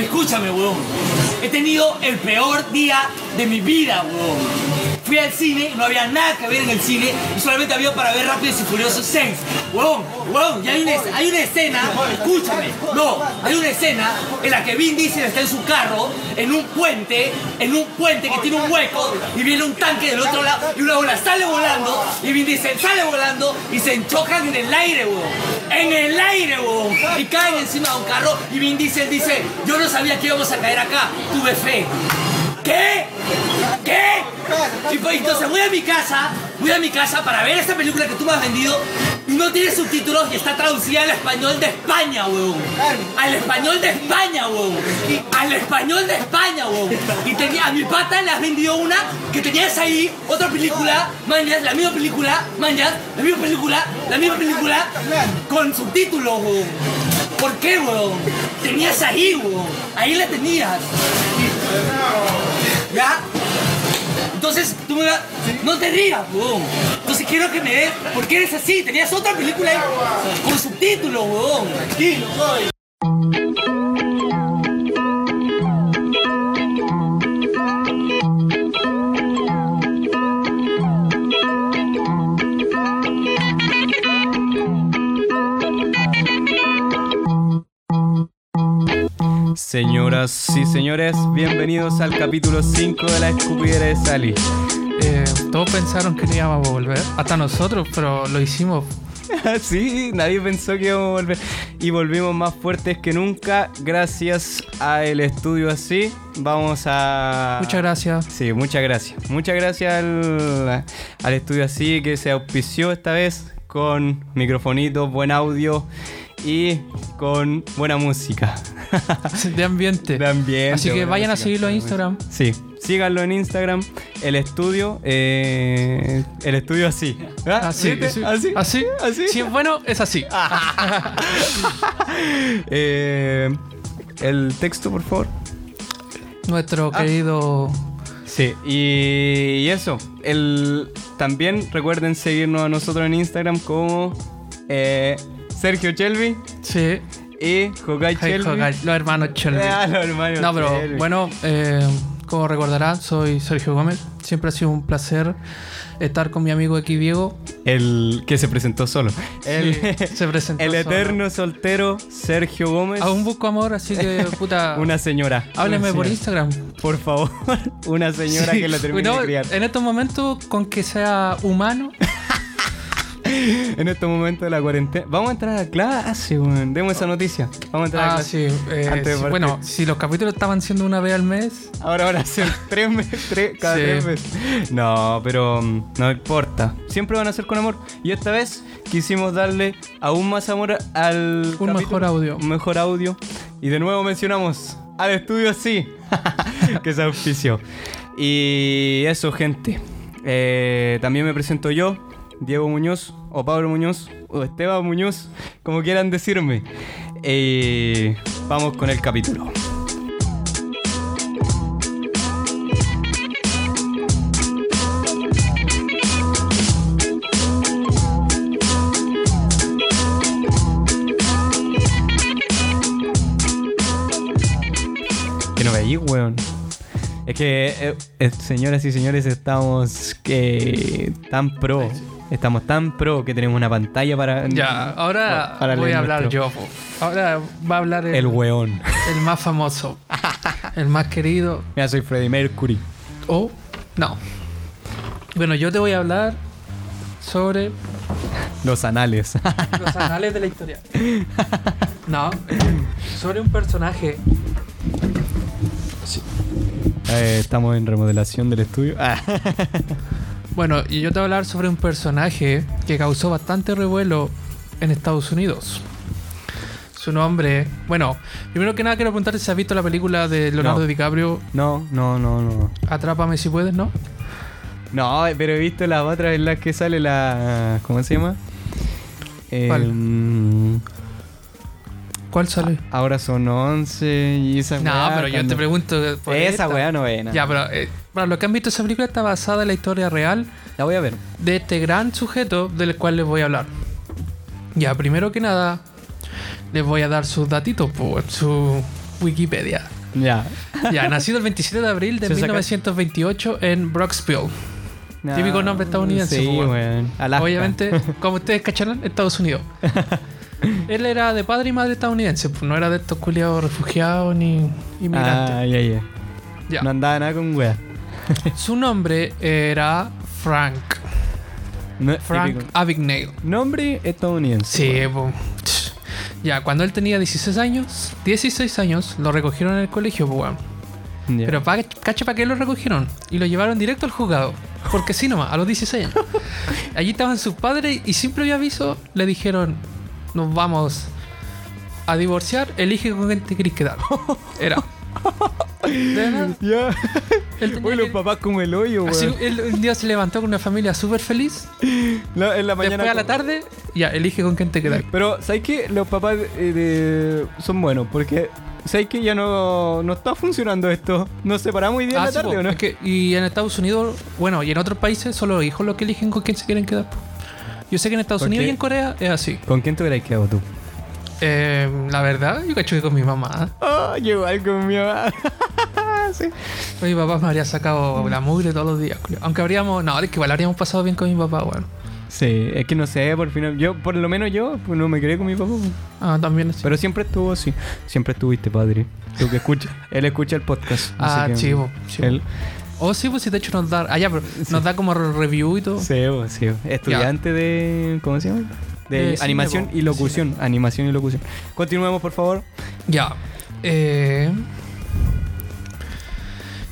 Escúchame, weón. He tenido el peor día de mi vida, weón. Fui al cine, no había nada que ver en el cine y solamente había para ver Rápidos y Furiosos 6. Weón, weón, y hay una, hay una escena, escúchame, no, hay una escena en la que Vin Diesel está en su carro, en un puente, en un puente que tiene un hueco y viene un tanque del otro lado y una bola sale volando y Vin Diesel sale volando y se enchocan en el aire, weón. En el aire, weón. Y caen encima de un carro y Vin Diesel dice, yo no sabía que íbamos a caer acá, tuve fe. ¿Qué? ¿Qué? Pues entonces voy a mi casa, voy a mi casa para ver esta película que tú me has vendido y no tiene subtítulos y está traducida al español de España, weón. Al español de España, weón. Al español de España, weón. Y tenía, a mi pata le has vendido una que tenías ahí, otra película, mañas, la misma película, mañas, la misma película, la misma película, con subtítulos, weón. ¿Por qué, weón? Tenías ahí, weón. Ahí la tenías. ¿Ya? Entonces, tú me vas... No te rías, weón. Entonces quiero que me des... ¿Por qué eres así? Tenías otra película ahí con subtítulos, weón. Tranquilo, weón. Señoras y señores, bienvenidos al capítulo 5 de la escupidera de Sally. Eh, todos pensaron que no íbamos a volver, hasta nosotros, pero lo hicimos. sí, nadie pensó que íbamos a volver. Y volvimos más fuertes que nunca gracias a el estudio así. Vamos a... Muchas gracias. Sí, muchas gracias. Muchas gracias al, al estudio así que se auspició esta vez con microfonitos, buen audio y con buena música. De ambiente. De ambiente, Así que vayan a seguirlo en Instagram. Sí, síganlo en Instagram, el estudio, eh, el estudio así. ¿Ah? Así, ¿Viste? sí. así, así. así. Si es bueno, es así. Eh, el texto, por favor. Nuestro Ah. querido. Sí, y, y eso. El, también recuerden seguirnos a nosotros en Instagram como eh, Sergio Chelvi Sí. y Hokai Chelvi. Los hermanos Chelby. Ah, los hermanos No, pero Chelvi. bueno, eh, como recordarán, soy Sergio Gómez. Siempre ha sido un placer estar con mi amigo aquí, Diego. El que se presentó solo. El, Sí, se presentó el solo. eterno soltero Sergio Gómez. Aún busco amor, así que, puta. Una señora. Hábleme Una por. Instagram. Por favor, una señora Sí. que la termine No, de criar. En estos momentos, con que sea humano, En estos momentos de la cuarentena. Vamos a entrar a clase, weón. Demos esa noticia. Vamos a entrar a Ah, clase. sí. eh, Antes sí, bueno, si los capítulos estaban siendo una vez al mes, Ahora van a ser tres meses, tres, cada Sí. tres meses. No, pero mm, no importa. Siempre van a ser con amor. Y esta vez quisimos darle aún más amor al. Un mejor audio. Un mejor audio. Y de nuevo mencionamos al estudio sí. que se auspició. Y eso, gente. Eh, también me presento yo, Diego Muñoz, o Pablo Muñoz, o Esteban Muñoz, como quieran decirme. Eh, vamos con el capítulo. Que no veí, weón. Es que, eh, eh, señoras y señores, estamos que tan pro. Estamos tan pro que tenemos una pantalla para. ya, ahora para voy a hablar nuestro- yo. Ahora va a hablar el, El weón. el más famoso, el más querido. Mira, soy Freddie Mercury. O, no. Bueno, yo te voy a hablar sobre Los anales. los anales de la historia. No, sobre un personaje. Eh, estamos en remodelación del estudio. Ah. Bueno, y yo te voy a hablar sobre un personaje que causó bastante revuelo en Estados Unidos. Su nombre, bueno, primero que nada quiero preguntarte si has visto la película de Leonardo No. DiCaprio, No, no, no, no. Atrápame si puedes, ¿no? No, pero he visto las otras en las que sale la. ¿Cómo se llama? ¿Cuál? El- ¿Cuál sale? Ahora son 11 y esa no, weá, pero yo cuando- te pregunto. por Esa esta. weá no es. Ya, pero eh, para los que han visto esa película está basada en la historia real La voy a ver. de este gran sujeto del cual les voy a hablar. Ya, primero que nada, les voy a dar sus datitos, pues, su, Wikipedia. Ya. Ya, nacido el 27 de abril de Se saca- 1928 en Brooksville. Típico nombre estadounidense, Sí. Alaska. Obviamente, como ustedes cacharán, Estados Unidos. Él era de padre y madre estadounidense, pues no era de estos culiados refugiados ni inmigrantes. Ah, ya, ya. Ya. No andaba nada con wea. Su nombre era Frank. No, Frank típico. Abagnale. Nombre estadounidense. Sí, po. Ya, cuando él tenía 16 años, 16 años, lo recogieron en el colegio. Ya. Pero pa, cacha para qué lo recogieron. Y lo llevaron directo al juzgado. Porque sí nomás, a los 16 años. Allí estaban sus padres y sin previo aviso le dijeron, nos vamos a divorciar, elige con quién te querés quedar. Era. De verdad, Ya. los papás como el hoyo, Así, él un día se levantó con una familia súper feliz. La- en la mañana. Después a la tarde, ya, elige con quién te quedas. Pero, ¿sabes qué? Los papás eh, de- son buenos porque. ¿Sabes que Ya no, no está funcionando esto. Nos separamos hoy día Ah, la sí, tarde, po. ¿o no? Es que- y en Estados Unidos, bueno, y en otros países, solo los hijos los que eligen con quién se quieren quedar. po. Yo sé que en Estados ¿Por Unidos qué? y en Corea es así. ¿Con quién te hubieras quedado tú? Eh, la verdad, yo cacho que con mi mamá. Oh, yo igual con mi mamá. sí. Mi papá me habría sacado la mugre todos los días. Aunque habríamos. No, es que igual habríamos pasado bien con mi papá, bueno. Sí, es que no sé, por final. Yo, por lo menos yo, pues no me quedé con mi papá. pues. Ah, también es. Pero siempre estuvo así. Siempre estuviste, padre. Tú que escuchas. Él escucha el podcast. Ah, así que- chivo, chivo. Él. Oh, sí, pues si de hecho nos da. Ah, ya, pero nos da como re- review y todo. Sí, pues, sí. Estudiante de. ¿Cómo se llama? De, De cine, animación y locución. Animación y locución. Continuemos, por favor. Ya. Eh,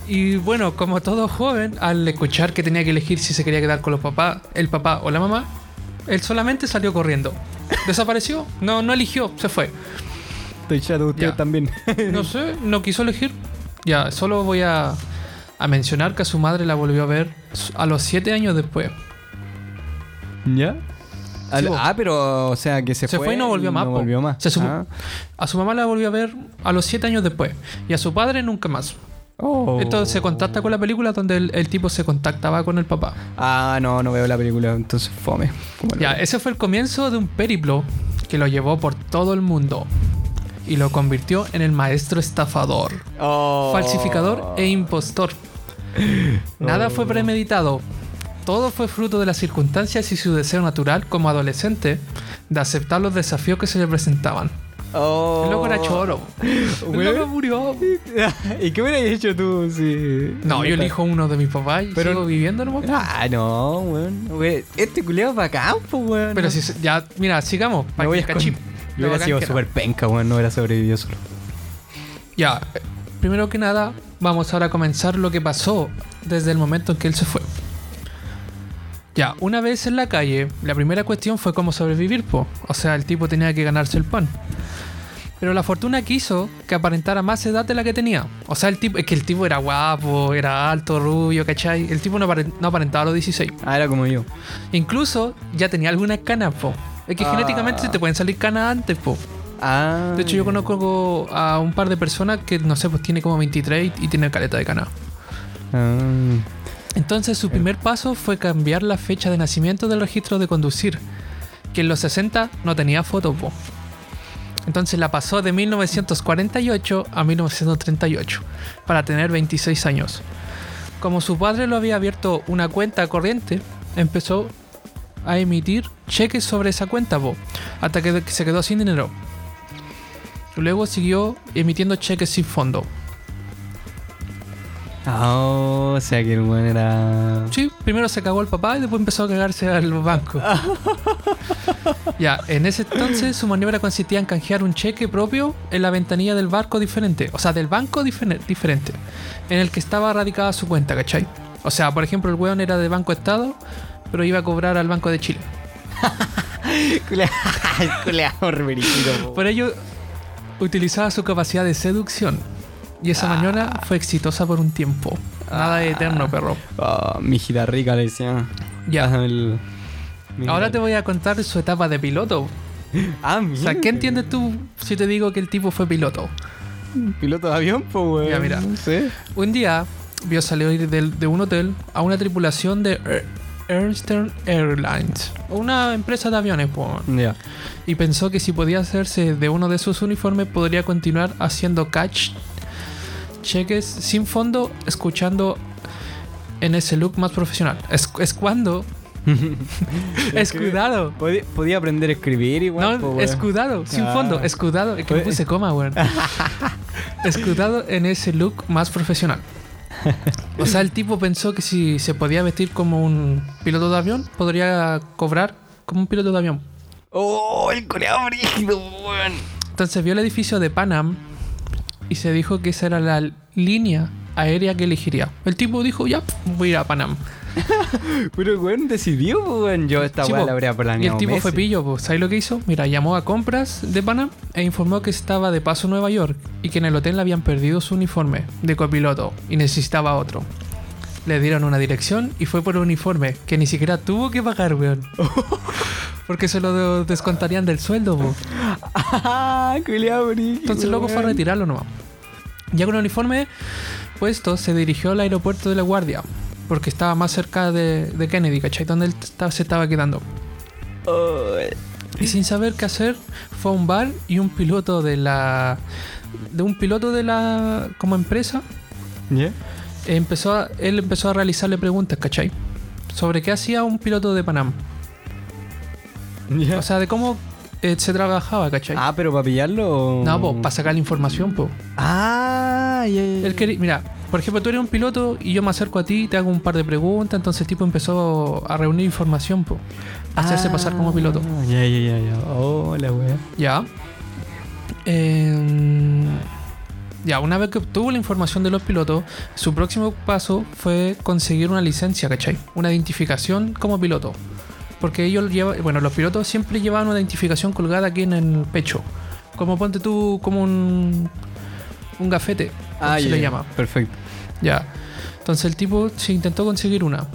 Y bueno, como todo joven, al escuchar que tenía que elegir si se quería quedar con los papás, el papá o la mamá, él solamente salió corriendo. Desapareció. No, no eligió, se fue. Estoy chato, usted Ya. también. No sé, no quiso elegir. Ya, solo voy a, a mencionar que a su madre la volvió a ver a los siete años después. ¿Ya? Al- Sí, po. ah, pero, o sea, que se, Se fue y no volvió más, No po. volvió más. Se Ah. A su mamá la volvió a ver a los siete años después. Y a su padre nunca más. Oh. Esto se contacta con la película donde el, el tipo se contactaba con el papá. Ah, no, no veo la película, entonces fome. Como Ya, ese fue el comienzo de un periplo que lo llevó por todo el mundo y lo convirtió en el maestro estafador, Oh. falsificador e impostor. Nada fue premeditado. Todo fue fruto de las circunstancias y su deseo natural como adolescente de aceptar los desafíos que se le presentaban. Oh. El loco era choro. El loco murió. ¿Y qué hubieras hecho tú si.? No, yo elijo uno de mis papás y Pero- sigo viviendo nomás. Ah, no, weón. Este culiado va acá, pues, weón. Pero si ya, mira, sigamos. Me voy a cachín. Yo hubiera sido súper penca, weón. No hubiera sobrevivido solo. Ya, eh, primero que nada, vamos ahora a comenzar lo que pasó desde el momento en que él se fue. Ya, una vez en la calle, la primera cuestión fue cómo sobrevivir, po. O sea, el tipo tenía que ganarse el pan. Pero la fortuna quiso que aparentara más edad de la que tenía. O sea, el tipo, es que el tipo era guapo, era alto, rubio, ¿cachai? El tipo no, aparen- no aparentaba los 16. Ah, era como yo. Incluso ya tenía algunas canas, po. Es que Ah. genéticamente se te pueden salir canas antes, po. Ah. De hecho, yo conozco a un par de personas que, no sé, pues tiene como 23 y, tiene caleta de cana. Ah. Entonces, su primer paso fue cambiar la fecha de nacimiento del registro de conducir, que en los 60 no tenía foto, po. Entonces la pasó de 1948 a 1938, para tener 26 años. Como su padre lo había abierto una cuenta corriente, empezó a emitir cheques sobre esa cuenta, po, hasta que se quedó sin dinero. Luego siguió emitiendo cheques sin fondo. Oh, o sea que el weón era. Sí, primero se cagó el papá y después empezó a cagarse al banco. ya, en ese entonces su maniobra consistía en canjear un cheque propio en la ventanilla del barco diferente, o sea, del banco difere- diferente, en el que estaba radicada su cuenta, ¿cachai? O sea, por ejemplo, el weón era de Banco Estado, pero iba a cobrar al Banco de Chile. Por ello, utilizaba su capacidad de seducción. Y esa maniobra fue exitosa por un tiempo. Nada de eterno, perro. Ah, mi hijita rica le decía. Ya. Ah, el- Ahora te voy a contar su etapa de piloto. Ah, O sea, ¿qué entiendes tú si te digo que el tipo fue piloto? Piloto de avión, pues, weón. Ya, mira. No sé. Un día vio salir de un hotel a una tripulación de Air, Eastern Airlines, una empresa de aviones, pues. Ya. y pensó que si podía hacerse de uno de sus uniformes podría continuar haciendo catch cheques sin fondo escuchando en ese look más profesional. Es, es cuando... escudado. Podía, podía aprender a escribir igual. po, No, weón. escudado, sin Ah. fondo, escudado. Es que me Puede- puse coma, weón. escudado en ese look más profesional. O sea, el tipo pensó que si se podía vestir como un piloto de avión, podría cobrar como un piloto de avión. ¡Oh, el coreano brígido, weón! Entonces vio el edificio de Panam y se dijo que esa era la línea aérea que elegiría. El tipo dijo, ya, voy a ir a Panam. Pero, weón, decidió, weón. Yo esta Sí, la habría planeado. y el tipo fue meses. pillo, pues. ¿sabes lo que hizo? Mira, llamó a compras de Panam e informó que estaba de paso en Nueva York y que en el hotel le habían perdido su uniforme de copiloto y necesitaba otro. Le dieron una dirección y fue por un uniforme que ni siquiera tuvo que pagar, weón. Porque se lo descontarían del sueldo, po. ¡Ah! Entonces el loco fue a weón. retirarlo nomás. Ya con el uniforme puesto, se dirigió al aeropuerto de La Guardia. Porque estaba más cerca de, de Kennedy, ¿cachai? Donde él se estaba quedando. Y sin saber qué hacer, fue a un bar y un piloto de la. De un piloto de la. como empresa. Empezó a- él empezó a realizarle preguntas, ¿cachai? Sobre qué hacía un piloto de Panam. O sea, de cómo eh, se trabajaba, ¿cachai? ah, pero para pillarlo. no, pues, para sacar la información, pues. Ah, ya. Él quería, mira, por ejemplo, tú eres un piloto y yo me acerco a ti te hago un par de preguntas, entonces el tipo empezó a reunir información, po, a hacerse pasar como piloto. Ah, Ya, ya, ya, ya. Hola, weón. Ya. Eh, ya, una vez que obtuvo la información de los pilotos, su próximo paso fue conseguir una licencia, ¿cachai? Una identificación como piloto. Porque ellos llevan, bueno, los pilotos siempre llevaban una identificación colgada aquí en el pecho. Como ponte tú, como un, un gafete, Ah, se le llama. Perfecto. Ya. Entonces el tipo se intentó conseguir una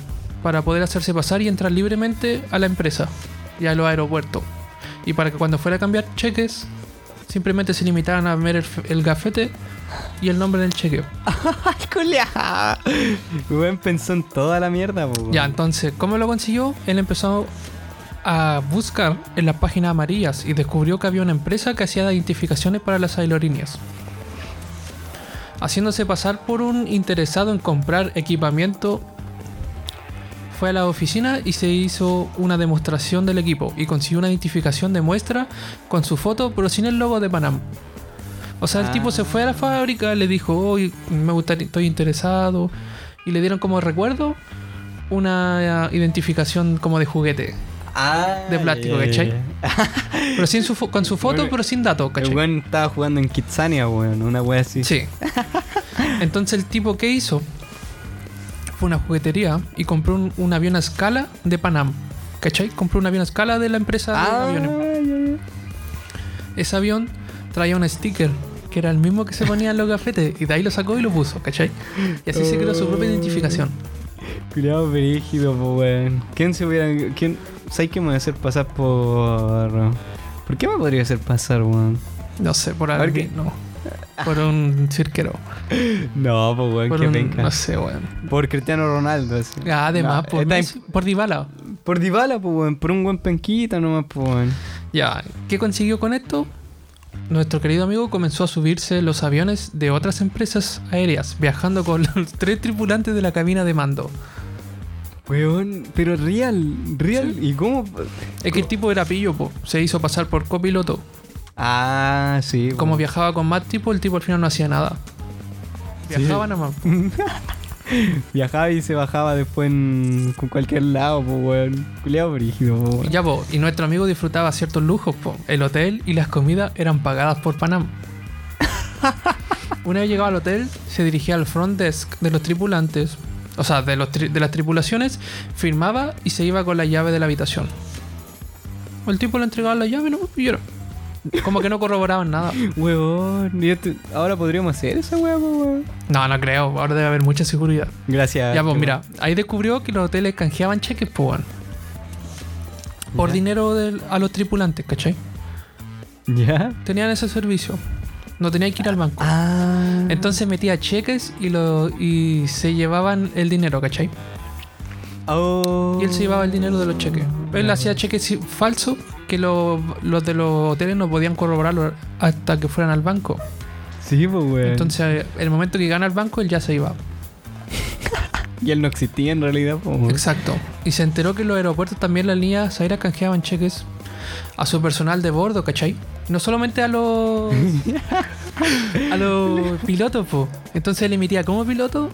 para poder hacerse pasar y entrar libremente a la empresa y a los aeropuertos. Y para que cuando fuera a cambiar cheques, simplemente se limitaran a ver el, gafete y el nombre del chequeo. ¡Ay, culiao! Weón pensó en toda la mierda, po. Ya, entonces, ¿cómo lo consiguió? Él empezó a buscar en las páginas amarillas y descubrió que había una empresa que hacía identificaciones para las aerolíneas. Haciéndose pasar por un interesado en comprar equipamiento, fue a la oficina y se hizo una demostración del equipo y consiguió una identificación de muestra con su foto, pero sin el logo de Panam. O sea, el tipo se fue a la fábrica, le dijo, hoy me gustaría, estoy interesado, y le dieron como recuerdo una eh, identificación como de juguete, Ah, de plástico, ya, ¿cachai? pero sin su con su foto, pero sin datos, El ¿cachai? weón estaba jugando en Kitsania, weón. Una wea así. Sí. Entonces el tipo que hizo fue una juguetería y compró un, un avión a escala de Panam. ¿Cachai? Compró un avión a escala de la empresa Ah, de aviones. Ese avión traía un sticker que era el mismo que se ponía en los gafetes y de ahí lo sacó y lo puso, ¿cachai? Y así se creó su propia identificación. ya. Cuidado brígido, po, weón. ¿Quién se hubiera. ¿Quién. ¿Sabes qué me voy a hacer pasar por. ¿Por qué me podría hacer pasar, weón? No sé, por alguien, no. Por un cirquero. No, pues, weón, Por un, penca. no sé, weón. Por Cristiano Ronaldo, así. Además, No, por, está Messi- por Dybala. Por Dybala, pues, weón. Por un buen penquita nomás, pues, weón. Ya, ¿qué consiguió con esto? Nuestro querido amigo comenzó a subirse los aviones de otras empresas aéreas, viajando con los tres tripulantes de la cabina de mando. Weón, pero real, real. ¿Y cómo? Es que el tipo era pillo, po. se hizo pasar por copiloto. Ah, sí. Como viajaba con más tipo, el tipo al final no hacía nada. Viajaba nada más. Viajaba y se bajaba después en con cualquier lado, pues, weón. Culeado brígido, po, weón. ya, po, y nuestro amigo disfrutaba ciertos lujos, po. El hotel y las comidas eran pagadas por Panam. Una vez llegaba al hotel, se dirigía al front desk de los tripulantes, o sea, de, los tri- de las tripulaciones, firmaba y se iba con la llave de la habitación. El tipo le entregaba la llave, ¿no? Y era. Como que no corroboraban nada. Weón, y esto- ahora podríamos hacer esa weá, po, weón. No, no creo. Ahora debe haber mucha seguridad. Gracias. Ya, pues mira, ahí descubrió que los hoteles canjeaban cheques, pues, weón. Por Ya. dinero del- a los tripulantes, ¿cachai? ¿Ya? Tenían ese servicio. No tenía que ir al banco. Ah. Entonces metía cheques y, lo, y se llevaban el dinero, ¿cachai? Oh. Y él se llevaba el dinero de los cheques. Él hacía cheques falsos que lo- los de los hoteles no podían corroborarlo hasta que fueran al banco. Sí, pues, weón. Entonces, en el momento que gana el banco, él ya se iba. Y él no existía en realidad, pues. Exacto. Y se enteró que en los aeropuertos también las líneas aéreas canjeaban cheques a su personal de bordo, ¿cachai? No solamente a los. a los pilotos, po. Entonces él emitía como piloto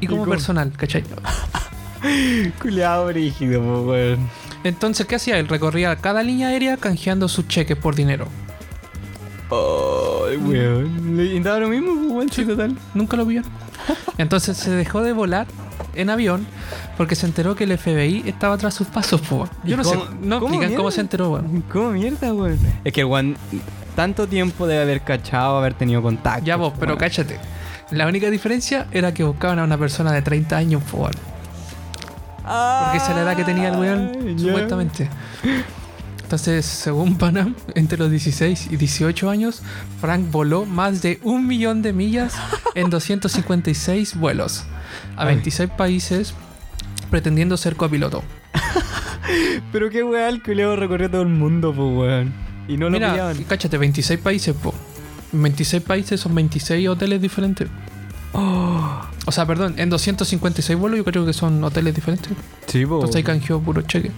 y como como- personal, ¿cachai? Culeado brígido, pues, weón. Entonces, ¿qué hacía? Él recorría cada línea aérea canjeando sus cheques por dinero. Ay, weón. Le daba lo mismo, pues, weón, sí, total. Nunca lo vio. Entonces se dejó de volar en avión porque se enteró que el FBI estaba tras sus pasos, po. Yo ¿Y no sé, cómo- no cómo explican cómo se enteró, weón. ¿Cómo mierda, weón? Es que el weón tanto tiempo debe haber cachado, haber tenido contacto. Ya vos, pero weón. cáchate. La única diferencia era que buscaban a una persona de 30 años, po, weón. Porque esa es la edad que tenía el weón, ya. supuestamente. Entonces, según Panam, entre los 16 y 18 años, Frank voló más de un millón de millas en 256 vuelos a Ay. 26 países pretendiendo ser copiloto. Pero qué weón, el culeado recorrió todo el mundo, pues, weón. Y no lo Mira, pillaban. cáchate, 26 países, po. 26 países son 26 hoteles diferentes. Oh. O sea, perdón, en 256 vuelos yo creo que son hoteles diferentes. Sí, pues. Entonces ahí canjeó puro cheque.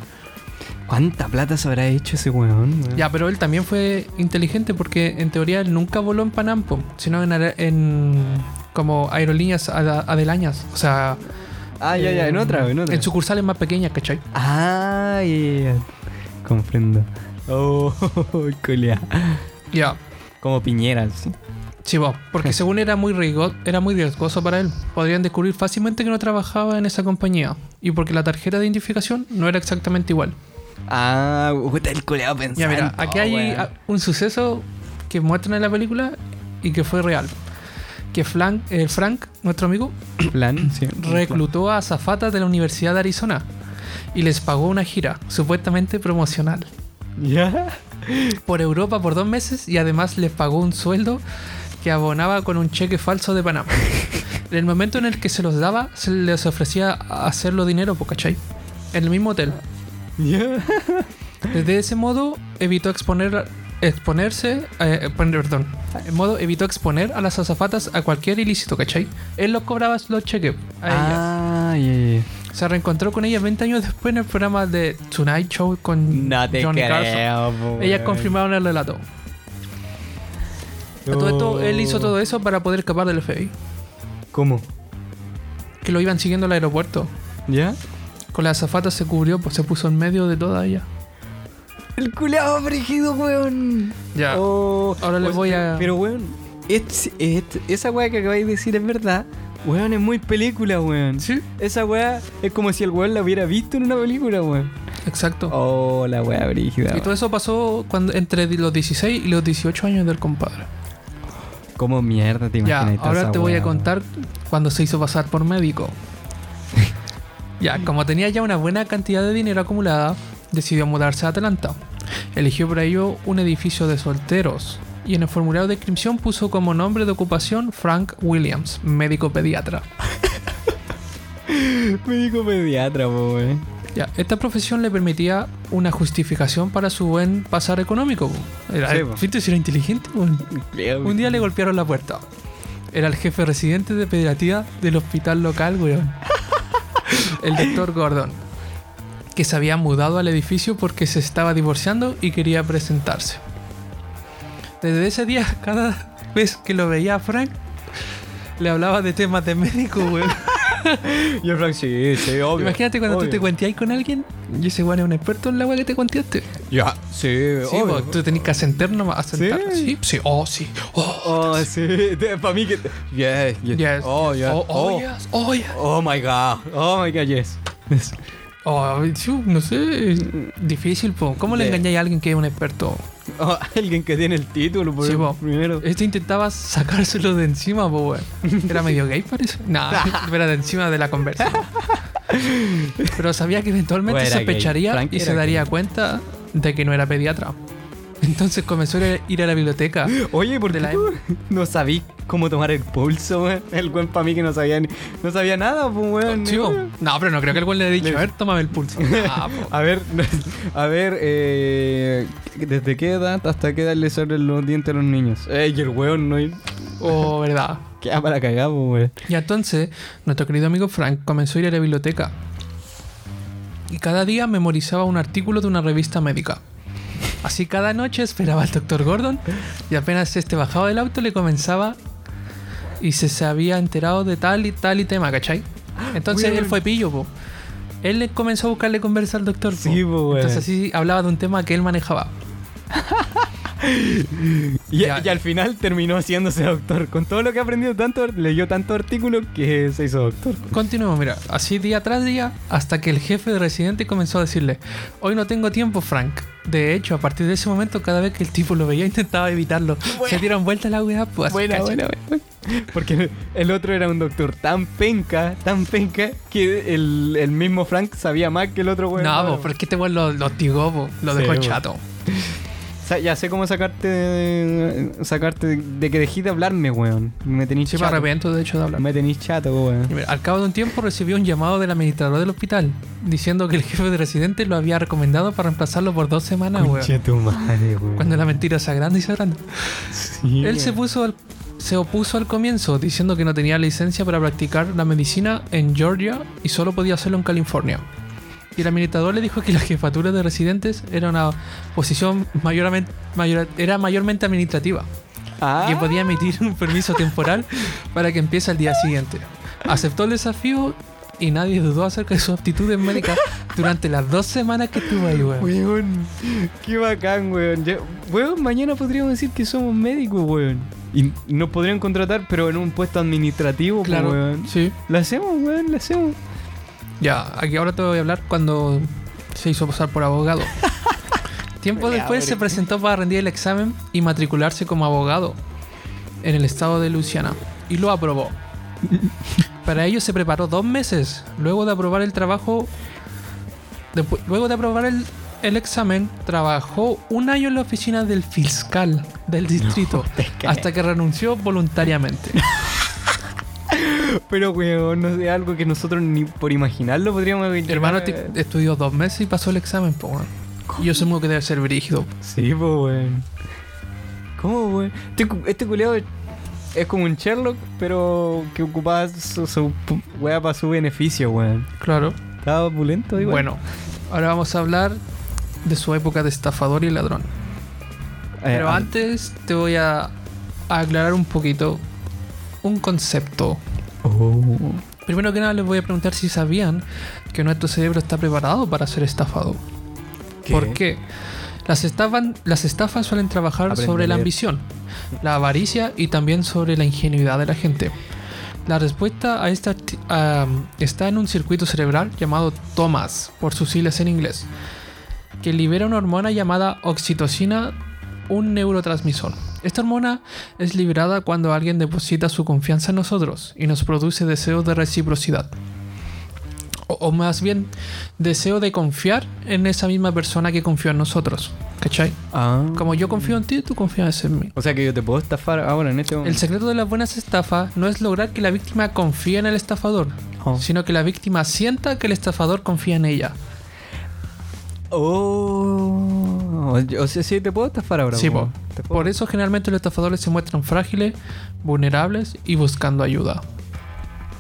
¿Cuánta plata se habrá hecho ese weón? weón? Ya, pero él también fue inteligente porque en teoría él nunca voló en Panam, po, sino en, en como aerolíneas adelañas. O sea, Ah, ya, ya, en eh, otra, en otra. En sucursales más pequeñas, ¿cachai? Ah, ya, ya, ya. Comprendo. Oh, culeado. Ya. Como Piñera, sí. Sí, vos, porque según era muy riesgo- era muy riesgoso para él. Podrían descubrir fácilmente que no trabajaba en esa compañía. Y porque la tarjeta de identificación no era exactamente igual. Ah, puta, el culeado pensando. Ya, mira, aquí hay un suceso que muestran en la película y que fue real. Que Frank, eh, Frank nuestro amigo, plan, sí. reclutó a azafatas de la Universidad de Arizona y les pagó una gira, supuestamente promocional, ¿Ya? por Europa por dos meses y además les pagó un sueldo que abonaba con un cheque falso de Panamá. En el momento en el que se los daba, se les ofrecía hacerlo dinero, ¿cachai? En el mismo hotel. De ese modo evitó exponer exponerse, eh, perdón, en modo evitó exponer a las azafatas a cualquier ilícito, ¿cachai? Él los cobraba los cheques a ellas. Ah, ya, ya. Se reencontró con ellas 20 años después en el programa de Tonight Show con No te Johnny creo, Carson. Ellas confirmaron el relato. A todo esto, él hizo todo eso para poder escapar del FBI. ¿Cómo? Que lo iban siguiendo al aeropuerto. ¿Ya? Con las azafatas se cubrió, pues se puso en medio de toda ella. El culeado brígido, weón. Ya. Oh, Ahora les voy a- Pero, weón, es- es- esa weá que acabáis de decir es verdad. Weón, es muy película, weón. Sí, Esa weá es como si el weón la hubiera visto en una película, weón. exacto. Oh, la weá brígida. Y todo eso pasó cuando, entre los 16 y los 18 años del compadre. ¿Cómo mierda te Ya, imaginas? toda ahora te voy a contar cuando se hizo pasar por médico. ya, como tenía ya una buena cantidad de dinero acumulada, decidió mudarse a Atlanta. Eligió para ello un edificio de solteros y en el formulario de inscripción puso como nombre de ocupación Frank Williams, médico pediatra. Médico pediatra, po. Ya, esta profesión le permitía una justificación para su buen pasar económico. Era, Sí, po. ¿Viste si era inteligente? Un día le golpearon la puerta. Era el jefe residente de pediatría del hospital local, weón. El doctor Gordon. Que se había mudado al edificio porque se estaba divorciando y quería presentarse. Desde ese día, cada vez que lo veía a Frank, le hablaba de temas de médico, weón. Yo, Frank, sí, sí, obvio. Imagínate cuando tú te cuenteáis con alguien y ese weón es un experto en la weá que te cuenteaste. Ya, sí, Sí, obvio. vos, tú tenés que asentar nomás, asentar. Sí. Sí, sí, oh, sí. Oh, Oh, sí, para mí que... Yes, yes. yes. Oh, yes. Oh, oh, Oh. yes. Oh, yes. Oh my god. Oh my god, yes. Oh, no sé. Difícil, po. ¿Cómo le De- engañáis a alguien que es un experto? Oh, alguien que tiene el título, por Sí, po. primero. Este intentaba sacárselo de encima, po, weón. Era medio gay, parece. No, era de encima de la conversa. Pero sabía que eventualmente sospecharía y se daría gay. cuenta de que no era pediatra. Entonces comenzó a ir a la biblioteca. Oye, ¿por qué la tú no sabí cómo tomar el pulso, weón. El weón para mí que no sabía ni- no sabía nada, pues weón. No, pero no creo que el güey le haya dicho, a ver, tómame el pulso. Ah. A ver, a ver, eh, ¿desde qué edad hasta qué edad le salen los dientes a los niños? Ey, el weón no Oh, verdad. queda para cagar, pues, weón. Y entonces, nuestro querido amigo Frank comenzó a ir a la biblioteca. Y cada día memorizaba un artículo de una revista médica. Así cada noche esperaba al doctor Gordon y apenas este bajaba del auto le comenzaba y se, se había enterado de tal y tal y tema, ¿cachai? Entonces él fue pillo, po. Él le comenzó a buscarle conversa al doctor. po. Sí, po. Entonces así hablaba de un tema que él manejaba. Y, Ya. y al final terminó haciéndose doctor. Con todo lo que ha aprendido tanto, leyó tanto artículo que se hizo doctor. Continuemos, mira, así día tras día, hasta que el jefe de residente comenzó a decirle, hoy no tengo tiempo, Frank. De hecho, a partir de ese momento, cada vez que el tipo lo veía, intentaba evitarlo. Se dieron vuelta la weá, pues. Buena, buena, buena. Porque el otro era un doctor tan penca, tan penca, que el, el mismo Frank sabía más que el otro weón. No, po, pero es que este weón lo, lo po, lo Sí, dejó po. chato. Sea, ya sé cómo sacarte de, sacarte de, de que dejes de hablarme, weón. Me tenéis Sí, me chato. arrepiento de hecho de hablar. Me tenéis chato, weón. Al cabo de un tiempo recibió un llamado del administrador del hospital diciendo que el jefe de residente lo había recomendado para reemplazarlo por dos semanas, weón. Tu madre, weón. Cuando la mentira se agranda y se agranda. Sí, Él se puso al- se opuso al comienzo diciendo que no tenía licencia para practicar la medicina en Georgia y solo podía hacerlo en California. Y el administrador le dijo que la jefatura de residentes era una posición mayormente, mayor- era mayormente administrativa Ah, que podía emitir un permiso temporal para que empiece al día siguiente. Aceptó el desafío y nadie dudó acerca de sus aptitudes médicas durante las dos semanas que estuvo ahí, weón. Weón, qué bacán, weón. Ya- weón, mañana podríamos decir que somos médicos, weón. Y nos podrían contratar, pero en un puesto administrativo, Claro, weón. sí. Lo hacemos, weón, lo hacemos. Ya, aquí ahora te voy a hablar cuando se hizo pasar por abogado. Tiempo después se presentó para rendir el examen y matricularse como abogado en el estado de Luisiana y lo aprobó. Para ello se preparó dos meses. Luego de aprobar el trabajo, despu- luego de aprobar el, el examen, trabajó un año en la oficina del fiscal del distrito hasta que renunció voluntariamente. Pero, weón, no sé, algo que nosotros ni por imaginarlo podríamos Mi hermano estudió dos meses y pasó el examen, po, weón. Y yo supongo que debe ser brígido. Sí, pues, weón. ¿Cómo, weón? Este, cu- este culiado es como un Sherlock, pero que ocupaba su, su pu- weá para su beneficio, weón. Claro. Estaba opulento, igual. Bueno, ahora vamos a hablar de su época de estafador y ladrón. Eh, Pero ah, antes te voy a, a aclarar un poquito un concepto. Oh. Primero que nada les voy a preguntar si sabían que nuestro cerebro está preparado para ser estafado. ¿Qué? ¿Por qué? Las, estafan, las estafas suelen trabajar Aprende sobre la ambición, la avaricia y también sobre la ingenuidad de la gente. La respuesta a esta está en un circuito cerebral llamado TOMAS, por sus siglas en inglés, que libera una hormona llamada oxitocina, un neurotransmisor. Esta hormona es liberada cuando alguien deposita su confianza en nosotros y nos produce deseos de reciprocidad. O, o más bien, deseo de confiar en esa misma persona que confió en nosotros. ¿Cachai? Ah. Como yo confío en ti, tú confías en mí. O sea que yo te puedo estafar ahora en este El momento. secreto de las buenas estafas no es lograr que la víctima confíe en el estafador, Oh. sino que la víctima sienta que el estafador confía en ella. Oh. O sea, sí, te puedo estafar ahora. Sí, po. puedo- Por eso generalmente los estafadores se muestran frágiles, vulnerables y buscando ayuda.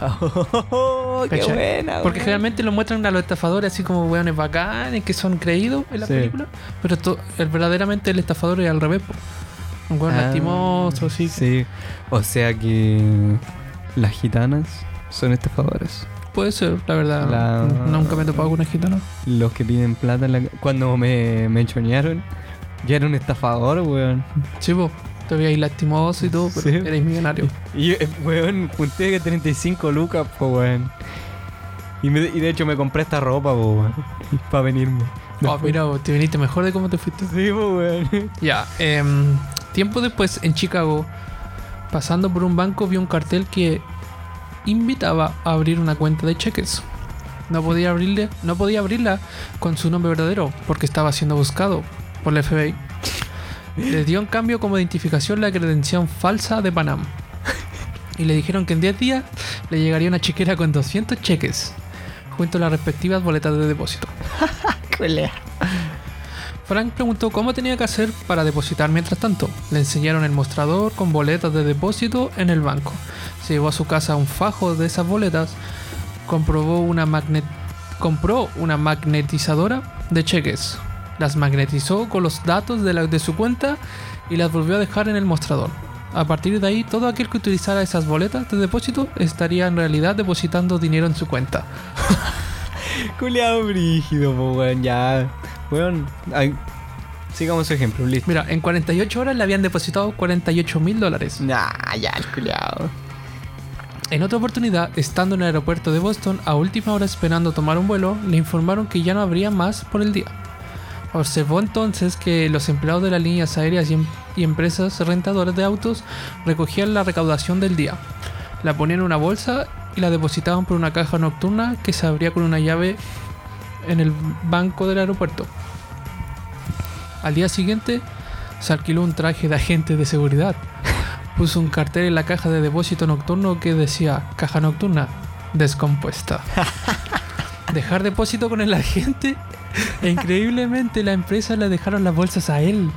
Oh, qué ¿Cachai? buena. Porque weón. generalmente lo muestran a los estafadores así como weones bacanes que son creídos en la Sí. película, pero el, verdaderamente el estafador es al revés. po. Un weón Ah, lastimoso, así. Sí. O sea que las gitanas son estafadores. Puede ser, la verdad. La- Nunca me he topado con una gitana. Los que piden plata en la... cuando me, me chonearon, ya era un estafador, weón. Sí, po. Te veías lastimoso y todo, pero Sí. eres millonario. Y yo, weón, junté que 35 lucas, po, weón. Y, me- y de hecho me compré esta ropa, po, weón. Para venirme. Oh, mira, te viniste mejor de cómo te fuiste. Sí, po, weón. Ya, em, tiempo después en Chicago, pasando por un banco, vio un cartel que invitaba a abrir una cuenta de cheques. No podía abrirle, no podía abrirla con su nombre verdadero porque estaba siendo buscado por la FBI. Le dio en cambio como identificación la credencial falsa de Panam. y le dijeron que en 10 días le llegaría una chequera con 200 cheques, junto a las respectivas boletas de depósito. Frank preguntó cómo tenía que hacer para depositar mientras tanto. Le enseñaron el mostrador con boletas de depósito en el banco. Se llevó a su casa un fajo de esas boletas, compró una magnetizadora de cheques, las magnetizó con los datos de, su cuenta y las volvió a dejar en el mostrador. A partir de ahí, todo aquel que utilizara esas boletas de depósito estaría en realidad depositando dinero en su cuenta. Culeado brígido, po, ya. Weón, sigamos ejemplo, listo. Mira, en 48 horas le habían depositado 48 mil dólares. Nah, ya, el culeado. En otra oportunidad, estando en el aeropuerto de Boston a última hora esperando tomar un vuelo, le informaron que ya no habría más por el día. Observó entonces que los empleados de las líneas aéreas y, em- y empresas rentadoras de autos recogían la recaudación del día, la ponían en una bolsa y la depositaban por una caja nocturna que se abría con una llave en el banco del aeropuerto. Al día siguiente, se alquiló un traje de agente de seguridad puso un cartel en la caja de depósito nocturno que decía caja nocturna descompuesta. Dejar depósito con el agente e increíblemente la empresa le dejaron las bolsas a él.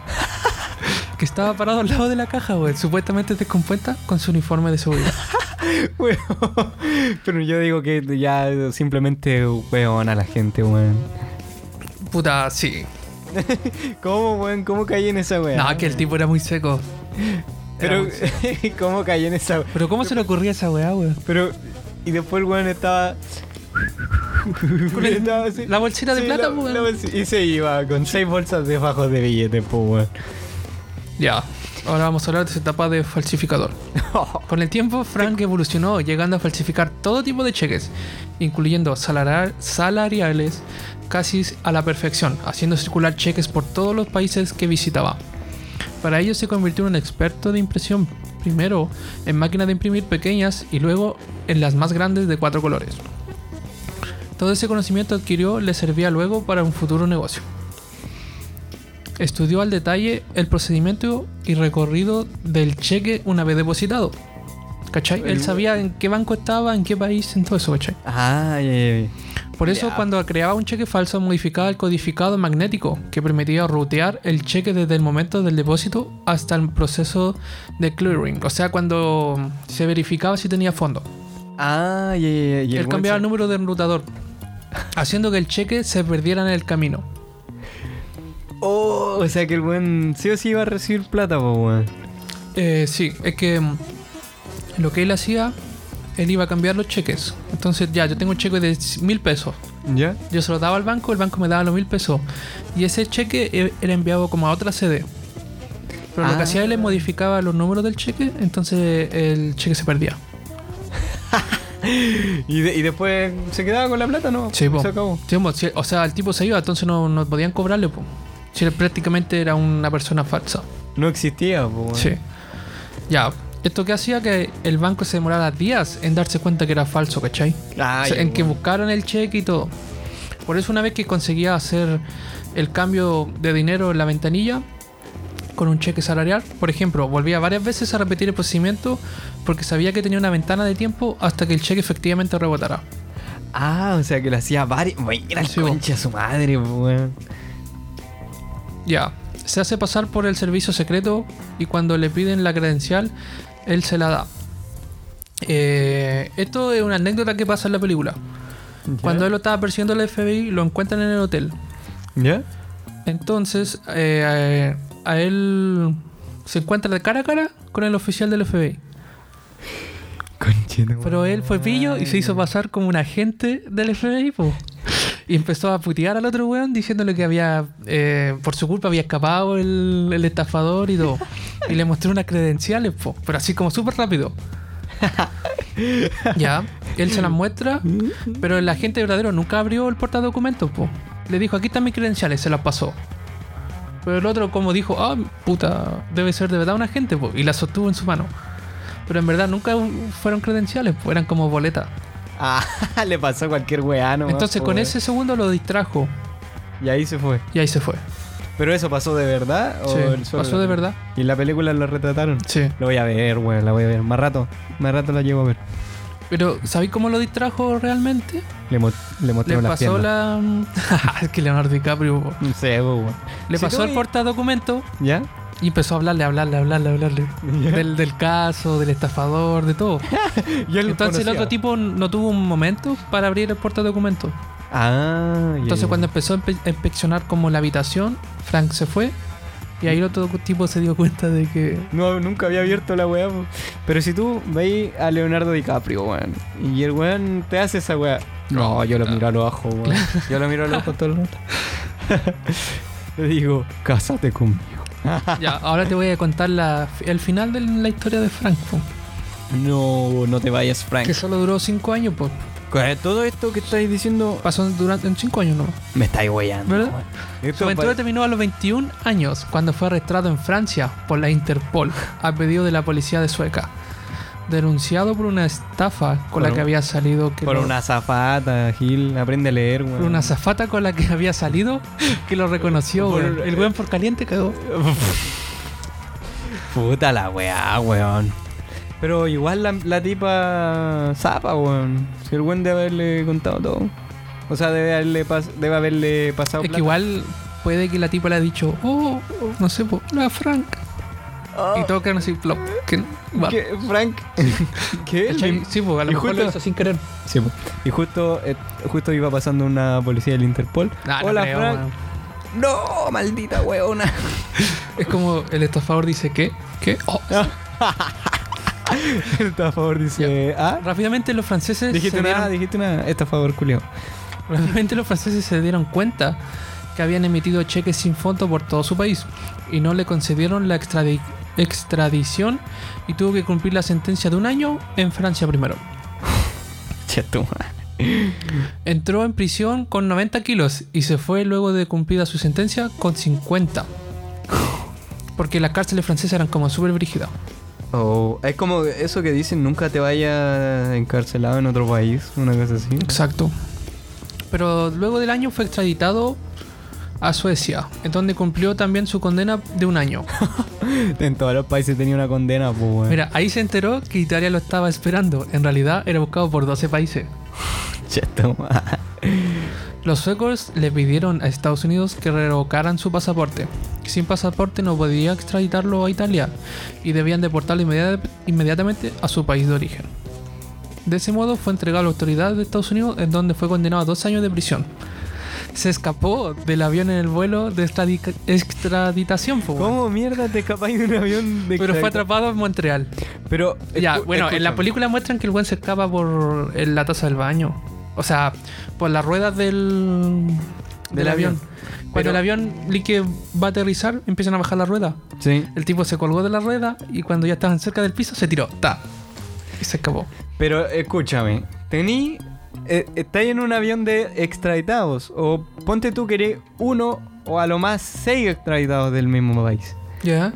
Que estaba parado al lado de la caja, güey, supuestamente descompuesta con su uniforme de seguridad. Weón. Pero yo digo que ya simplemente weón a la gente, weón. Puta, sí. ¿Cómo, weón? ¿Cómo caí en esa weá? No, que el tipo era muy seco. Pero, muy seco. ¿cómo caí en esa Pero ¿cómo se le ocurría esa weá, güey? Pero, y después el weón estaba. Con el- Estaba así. la bolsita de Sí, plata, la- weón. la Y se iba con seis bolsas de bajos de billetes, pues, weón. Ya. Ahora vamos a hablar de su etapa de falsificador. Con el tiempo, Frank evolucionó, llegando a falsificar todo tipo de cheques, incluyendo salariales casi a la perfección, haciendo circular cheques por todos los países que visitaba. Para ello se convirtió en un experto de impresión, primero en máquinas de imprimir pequeñas y luego en las más grandes de cuatro colores. Todo ese conocimiento adquirió le servía luego para un futuro negocio. Estudió al detalle el procedimiento y recorrido del cheque una vez depositado. ¿Cachai? Él sabía en qué banco estaba, en qué país, en todo eso, ¿cachai? Ah, ya, ya. Por eso cuando creaba un cheque falso modificaba el codificado magnético que permitía rutear el cheque desde el momento del depósito hasta el proceso de clearing. O sea, cuando se verificaba si tenía fondo. Ah. Y Él cambiaba el número de enrutador, haciendo que el cheque se perdiera en el camino. Oh, o sea que el buen sí o sí iba a recibir plata, pues, weón. Eh, sí, es que mm, lo que él hacía, él iba a cambiar los cheques. Entonces, ya, yo tengo un cheque de mil pesos. ¿Ya? Yo se lo daba al banco, el banco me daba los mil pesos. Y ese cheque e- era enviado como a otra sede. Pero lo Ah. que hacía él es modificaba los números del cheque, entonces el cheque se perdía. Y, de- y después se quedaba con la plata, ¿no? Sí, po. Se acabó. Sí, o sea, el tipo se iba, entonces no, no podían cobrarle, po. Si él prácticamente era una persona falsa. No existía, pues. Sí. Ya. Esto que hacía que el banco se demorara días en darse cuenta que era falso, ¿cachai? Ah, O sea, en que buscaran el cheque y todo. Por eso una vez que conseguía hacer el cambio de dinero en la ventanilla con un cheque salarial, por ejemplo, volvía varias veces a repetir el procedimiento porque sabía que tenía una ventana de tiempo hasta que el cheque efectivamente rebotara. Ah, o sea que lo hacía varias. Mira, Sí, concha su madre, pues, weón. Ya, se hace pasar por el servicio secreto y cuando le piden la credencial, él se la da. Eh, esto es una anécdota que pasa en la película. Cuando él lo estaba persiguiendo el FBI, lo encuentran en el hotel. ¿Ya? Entonces, eh, a, a él se encuentra de cara a cara con el oficial del FBI. Conchito. Pero él fue pillo y se hizo pasar como un agente del FBI, po. Y empezó a putear al otro weón diciéndole que había, eh, por su culpa había escapado el, el estafador y todo. Y le mostró unas credenciales, po. Pero así como súper rápido. ya, él se las muestra, pero el agente verdadero nunca abrió el portadocumentos, po. Le dijo, aquí están mis credenciales, se las pasó. Pero el otro como dijo, ah, puta, debe ser de verdad un agente, po. Y la sostuvo en su mano. Pero en verdad nunca fueron credenciales, po, eran como boletas. Ah, le pasó a cualquier weá, no Entonces con ese segundo lo distrajo Y ahí se fue. y ahí se fue. ¿Pero eso pasó de verdad? o Sí, solo pasó la- de verdad. ¿Y en la película lo retrataron? Sí. Lo voy a ver, weón, la voy a ver. Más rato, más rato la llevo a ver. Pero, ¿sabéis cómo lo distrajo realmente? Le, mo- le mostró Le las pasó piernas. la. es que Leonardo DiCaprio. No sé, weón. Le Si pasó el vi- portadocumento ¿Ya? Y empezó a hablarle, hablarle, hablarle, hablarle. Del, del caso, del estafador, de todo. Y Entonces el otro tipo no tuvo un momento para abrir el portadocumento. Ah, ya, Entonces ya. cuando empezó a inspeccionar como la habitación, Frank se fue. Y ahí el otro tipo se dio cuenta de que... No, nunca había abierto la weá. Pero si tú veis a Leonardo DiCaprio, weón, y el weón te hace esa weá. No, yo lo miro a los ojos, weón. Yo lo miro a los ojos todo el rato. Le digo, cásate conmigo. Ya, ahora te voy a contar la- el final de la historia de Frank. po. No, no te vayas, Frank. Que solo duró 5 años, pues. Todo esto que estáis diciendo Pasó durante en 5 años, ¿no? me estáis weyando. ¿Verdad? Su aventura terminó a los 21 años, cuando fue arrestado en Francia por la Interpol, a pedido de la policía de Sueca. Denunciado por una estafa con Por la un- que había salido. Que Por lo- una zafata, Gil. Aprende a leer, weón. por una zafata con la que había salido, que lo reconoció, Por- weón. El weón por caliente cagó. Puta la weá, weón. Pero igual la, la tipa zapa, weón. Si el weón debe haberle contado todo. O sea, debe haberle, pas- debe haberle pasado Es que igual puede que la tipa le ha dicho, oh, oh, no sé, hola Frank. Oh, Y todo quedan así, plop. Que. ¿qué? Frank. ¿Qué? ¿Cachai? Sí, pues a lo y mejor justo- lo hizo sin querer. Sí, po. Y justo, eh, justo iba pasando una policía del Interpol. Ah, no Hola, creo, Frank. No, maldita weona. Es como el estafador dice, ¿qué? ¿Qué? Oh. Está a favor, dice. ¿Ah? Rápidamente los franceses Dijiste se nada, dieron, dijiste nada. Favor, Julio. rápidamente los franceses se dieron cuenta que habían emitido cheques sin fondo por todo su país y no le concedieron la extradi- extradición y tuvo que cumplir la sentencia de un año en Francia primero. Entró en prisión con 90 kilos y se fue luego de cumplida su sentencia con 50. Porque las cárceles francesas eran como súper brígidas. Oh, es como eso que dicen, nunca te vayas encarcelado en otro país, una cosa así. Exacto. Pero luego del año fue extraditado a Suecia, en donde cumplió también su condena de un año. En todos los países tenía una condena, pues, weón. Mira, ahí se enteró que Italia lo estaba esperando. En realidad era buscado por 12 países. Los suecos le pidieron a Estados Unidos que revocaran su pasaporte. Sin pasaporte no podía extraditarlo a Italia y debían deportarlo inmediata- inmediatamente a su país de origen. De ese modo fue entregado a la autoridad de Estados Unidos en donde fue condenado a dos años de prisión. Se escapó del avión en el vuelo de extradi- extraditación, po. ¿Cómo mierda te escapáis de un avión de pero fue atrapado en Montreal. Pero, Ya, bueno, en la película muestran que el buen se escapa por la taza del baño. O sea, por las ruedas del, del, Del avión. avión. Cuando Pero- el avión que va a aterrizar, empiezan a bajar la rueda. Sí, El tipo se colgó de la rueda y cuando ya estaban cerca del piso se tiró. ¡Ta! Y se escapó. pero escúchame. Tení. Eh, estáis en un avión de extraditados. O ponte tú que eres uno o a lo más seis extraditados del mismo país. ¿Ya?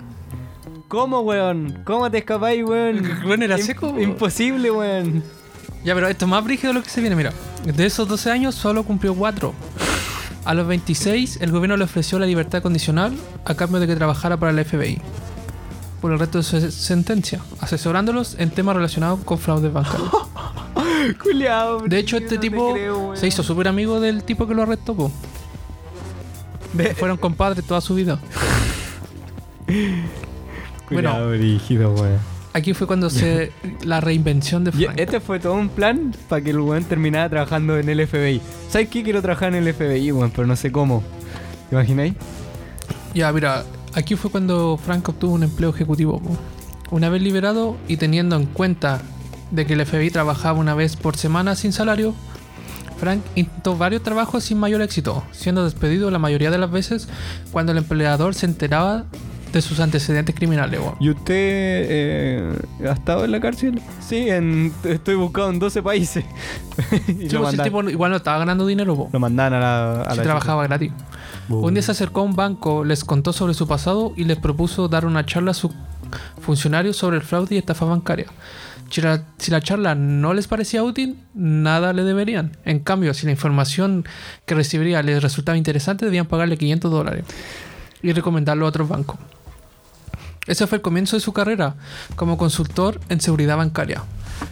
¿Cómo, weón? ¿Cómo te escapáis, weón? Weón, era seco. Imposible, weón. Ya, pero esto es más brígido de lo que se viene. Mira, de esos 12 años solo cumplió 4. A los 26, el gobierno le ofreció la libertad condicional a cambio de que trabajara para el FBI por el resto de su sentencia, asesorándolos en temas relacionados con fraude bancario. Culeado. De hecho, este no tipo creo, se hizo súper amigo del tipo que lo arrestó. po. De- Fueron compadres toda su vida. Culeado, brígido, weón. Aquí fue cuando se la reinvención de Frank. este fue todo un plan para que el weón terminara trabajando en el FBI. ¿Sabes qué? Quiero trabajar en el FBI, weón, pero no sé cómo. ¿Te imagináis? Ya, mira, aquí fue cuando Frank obtuvo un empleo ejecutivo. Una vez liberado y teniendo en cuenta de que el FBI trabajaba una vez por semana sin salario, Frank intentó varios trabajos sin mayor éxito, siendo despedido la mayoría de las veces cuando el empleador se enteraba de sus antecedentes criminales. weón. ¿Y usted eh, ha estado en la cárcel? Sí, en, estoy buscado en 12 países. y Sí, lo, pues, el tipo igual no estaba ganando dinero, po. lo mandan a la, a Sí la trabajaba gratis. Un día se acercó a un banco, les contó sobre su pasado y les propuso dar una charla a sus funcionarios sobre el fraude y estafa bancaria. Si la, si la charla no les parecía útil, nada le deberían. En cambio, si la información que recibiría les resultaba interesante, debían pagarle 500 dólares. y recomendarlo a otros bancos. Ese fue el comienzo de su carrera como consultor en seguridad bancaria.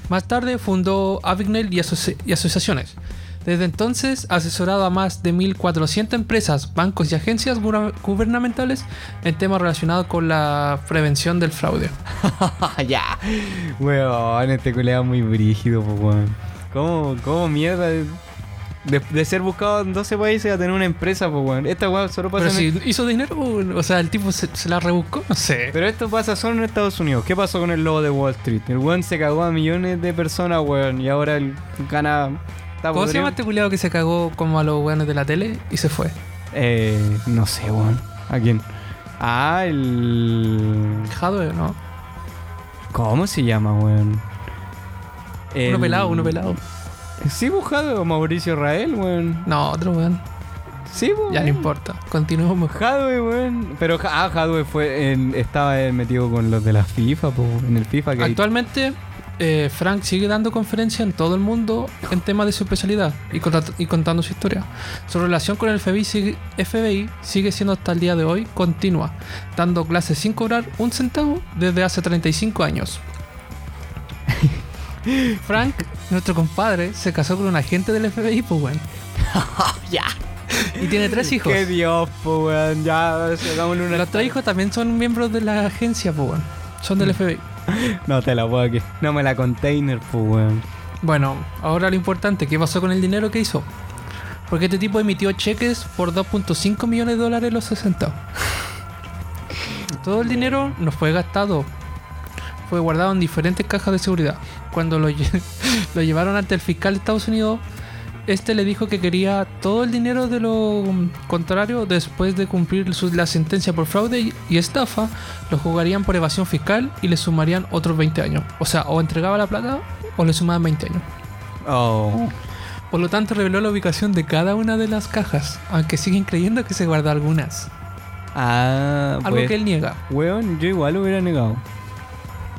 Más tarde fundó Avignale y, asoci- y asociaciones. Desde entonces ha asesorado a más de 1.400 empresas, bancos y agencias gubernamentales en temas relacionados con la prevención del fraude. ya. Weón, este culeado muy brígido, pues, weón. ¿Cómo, cómo mierda? De, de ser buscado en 12 países a tener una empresa, pues, weón. Esta weón solo pasa Pero en si hizo dinero, o sea, el tipo se, se la rebuscó, no sé. Pero esto pasa solo en Estados Unidos. ¿Qué pasó con el lobo de Wall Street? El weón se cagó a millones de personas, weón. Y ahora él gana. ¿Cómo se llama este culiado que se cagó como a los weones de la tele y se fue? Eh, no sé, weón. ¿A quién? Ah, el. Jadwe, ¿no? ¿Cómo se llama, weón? Uno El- pelado, uno pelado. Sí, buscado o Mauricio Rael, weón. No, otro weón. Sí, weón. Ya no importa. Continuemos. Hadwe, weón. Pero ah, Hadwe fue en- estaba eh, metido con los de la FIFA, po, en el FIFA que Actualmente, eh, Frank sigue dando conferencias en todo el mundo en temas de su especialidad y, conta- y contando su historia. Su relación con el FBI sigue, FBI sigue siendo hasta el día de hoy continua, dando clases sin cobrar un centavo desde hace 35 años. Frank, nuestro compadre, se casó con un agente del FBI, pues bueno. ya. Y tiene tres hijos. Qué dios, po, weón. Ya, una. Los tres hijos también son miembros de la agencia, pues. Son del FBI. No te la puedo aquí. No me la container, po, weón. Bueno, ahora lo importante, ¿qué pasó con el dinero que hizo? Porque este tipo emitió cheques por 2.5 millones de dólares los 60. Todo el dinero no fue gastado. Fue guardado en diferentes cajas de seguridad. Cuando lo, lo llevaron ante el fiscal de Estados Unidos, este le dijo que quería todo el dinero de lo contrario después de cumplir su- la sentencia por fraude y, estafa, lo jugarían por evasión fiscal y le sumarían otros 20 años. O sea, o entregaba la plata o le sumaban 20 años. Oh. Por lo tanto, reveló la ubicación de cada una de las cajas, aunque siguen creyendo que se guardó algunas. Ah, Algo pues, que él niega. Weón, yo igual lo hubiera negado.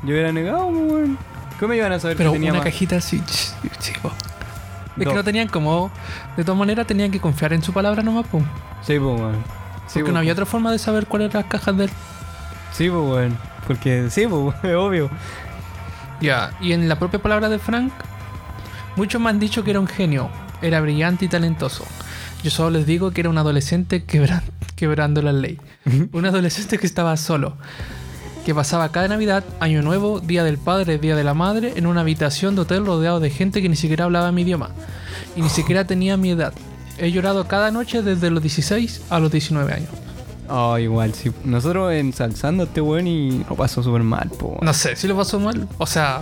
Yo hubiera negado, weón. ¿Cómo iban a saber Pero que tenía una más? cajita así, ch- chico. Es No. que no tenían como. De todas maneras, tenían que confiar en su palabra nomás, po. Sí, po, weón. Sí, Porque po, no había otra forma de saber cuáles eran las cajas de él. Sí, po, weón. Porque, sí, po, es obvio. Ya, y en la propia palabra de Frank, muchos me han dicho que era un genio, era brillante y talentoso. Yo solo les digo que era un adolescente quebran- quebrando la ley. un adolescente que estaba solo, que pasaba cada Navidad, Año Nuevo, Día del Padre, Día de la Madre, en una habitación de hotel rodeado de gente que ni siquiera hablaba mi idioma y ni siquiera tenía mi edad. He llorado cada noche desde los 16 a los 19 años. Oh, igual, sí. Nosotros ensalzando a este weón y lo pasó súper mal, po. No sé si lo pasó mal. O sea,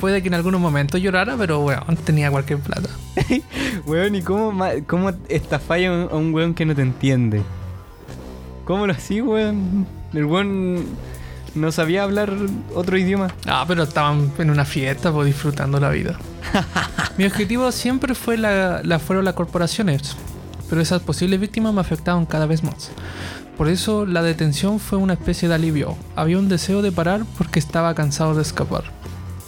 puede que en algunos momentos llorara, pero bueno, tenía cualquier plata. Weón, ¿y cómo, cómo estafáis a un, a un weón que no te entiende? ¿Cómo lo así, weón? El weón no sabía hablar otro idioma. Ah, pero estaban en una fiesta, pues disfrutando la vida. Mi objetivo siempre fue la, la- fueron las corporaciones, pero esas posibles víctimas me afectaban cada vez más. Por eso la detención fue una especie de alivio. Había un deseo de parar porque estaba cansado de escapar.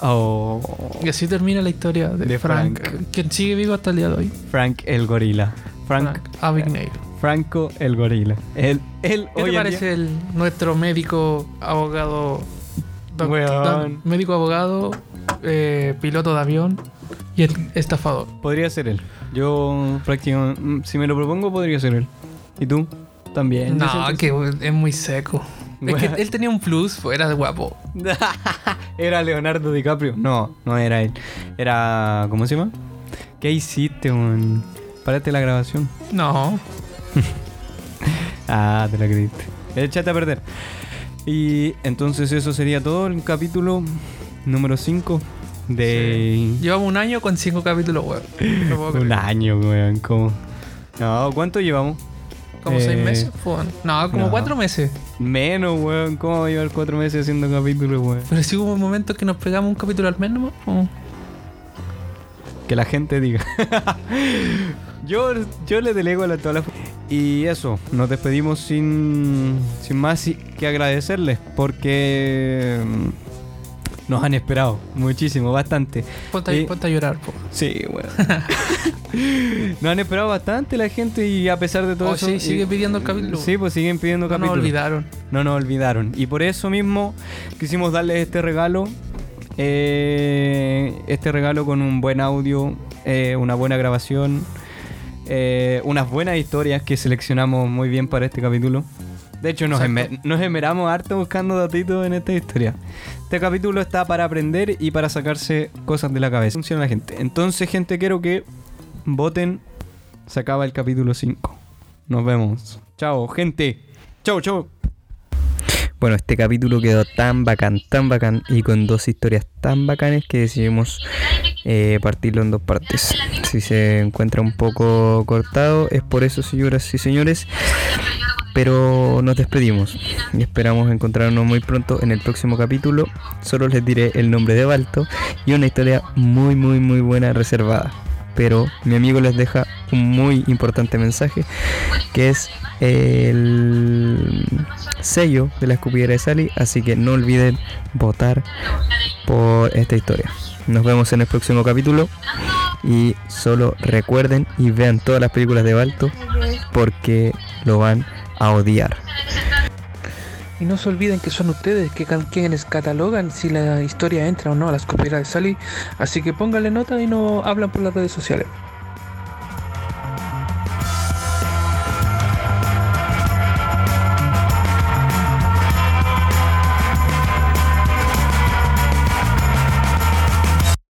Oh. Y así termina la historia de, De Frank, Frank. quien sigue vivo hasta el día de hoy. Frank el gorila. Frank, Frank Abagnale. Franco el gorila. Él, él ¿Qué hoy te parece el, nuestro médico, abogado, doc- Weón. doc- médico, abogado, eh, piloto de avión y el estafador? Podría ser él. Yo prácticamente, mm, si me lo propongo, podría ser él. ¿Y tú? También. No, que es muy seco. Es que él tenía un plus, era guapo. ¿Era Leonardo DiCaprio? No, no era él. Era. ¿Cómo se llama? ¿Qué hiciste, weón? Párate la grabación. No, Ah, te la creíste. Échate a perder. Y entonces eso sería todo el capítulo número 5 de. llevamos un año con cinco capítulos, weón. No Un año, weón. ¿Cómo? No, ¿cuánto llevamos? ¿Como seis Eh, meses? Weón. No, como no. cuatro meses. Menos, weón. ¿Cómo va a llevar cuatro meses haciendo capítulos, weón? Pero sí hubo un momento que nos pegamos un capítulo al mes nomás. ¿o? Que la gente diga. yo, yo le delego a la, toda la... Y eso, nos despedimos sin, sin más que agradecerles porque mm, nos han esperado muchísimo, bastante. Ponte, a llorar, po. Sí, bueno. nos han esperado bastante la gente y a pesar de todo Oh, eso. sí, y- sigue pidiendo el capítulo. Sí, pues siguen pidiendo No nos capítulos. olvidaron. No nos olvidaron. Y por eso mismo quisimos darles este regalo. eh, este regalo con un buen audio, eh, una buena grabación, eh, unas buenas historias que seleccionamos muy bien para este capítulo. De hecho, nos, Exacto. esmer- nos esmeramos harto buscando datitos en esta historia. Este capítulo está para aprender y para sacarse cosas de la cabeza. Funciona la gente. Entonces, gente, quiero que voten. Se acaba el capítulo 5. Nos vemos. Chao, gente. Chao, chao. Bueno, este capítulo quedó tan bacán, tan bacán y con dos historias tan bacanes que decidimos eh, partirlo en dos partes. Si se encuentra un poco cortado es por eso, señoras y señores. Pero nos despedimos y esperamos encontrarnos muy pronto en el próximo capítulo. Solo les diré el nombre de Balto y una historia muy, muy, muy buena reservada. Pero mi amigo les deja un muy importante mensaje que es el sello de la escupidera de Sally. Así que no olviden votar por esta historia. Nos vemos en el próximo capítulo. Y solo recuerden y vean todas las películas de Balto porque lo van a odiar. Y no se olviden que son ustedes que quienes catalogan si la historia entra o no a las copias de Sally. Así que pónganle nota y no hablan por las redes sociales.